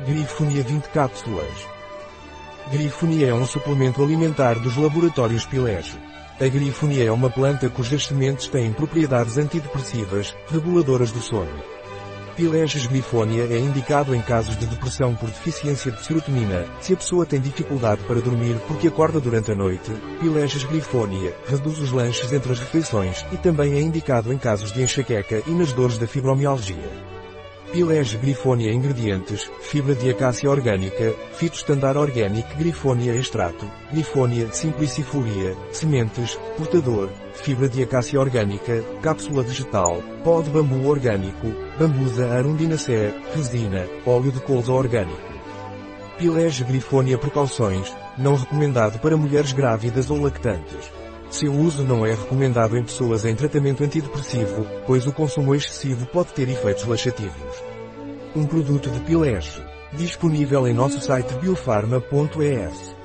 Grifonia 20 cápsulas. Grifonia é um suplemento alimentar dos laboratórios Pilege. A grifonia é uma planta cujas sementes têm propriedades antidepressivas, reguladoras do sono. Pileges grifonia é indicado em casos de depressão por deficiência de serotonina, se a pessoa tem dificuldade para dormir porque acorda durante a noite. Pileges grifonia reduz os lanches entre as refeições e também é indicado em casos de enxaqueca e nas dores da fibromialgia. Pilege Grifonia Ingredientes, fibra de acácia orgânica, fitostandar orgânico Grifonia extrato, Grifonia simplicifolia, sementes, portador, fibra de acácia orgânica, cápsula vegetal, pó de bambu orgânico, bambusa arundinacea, resina, óleo de colza orgânico. Pilege Grifonia Precauções, não recomendado para mulheres grávidas ou lactantes. Seu uso não é recomendado em pessoas em tratamento antidepressivo, pois o consumo excessivo pode ter efeitos laxativos. Um produto de Pilege. Disponível em nosso site biofarma.es.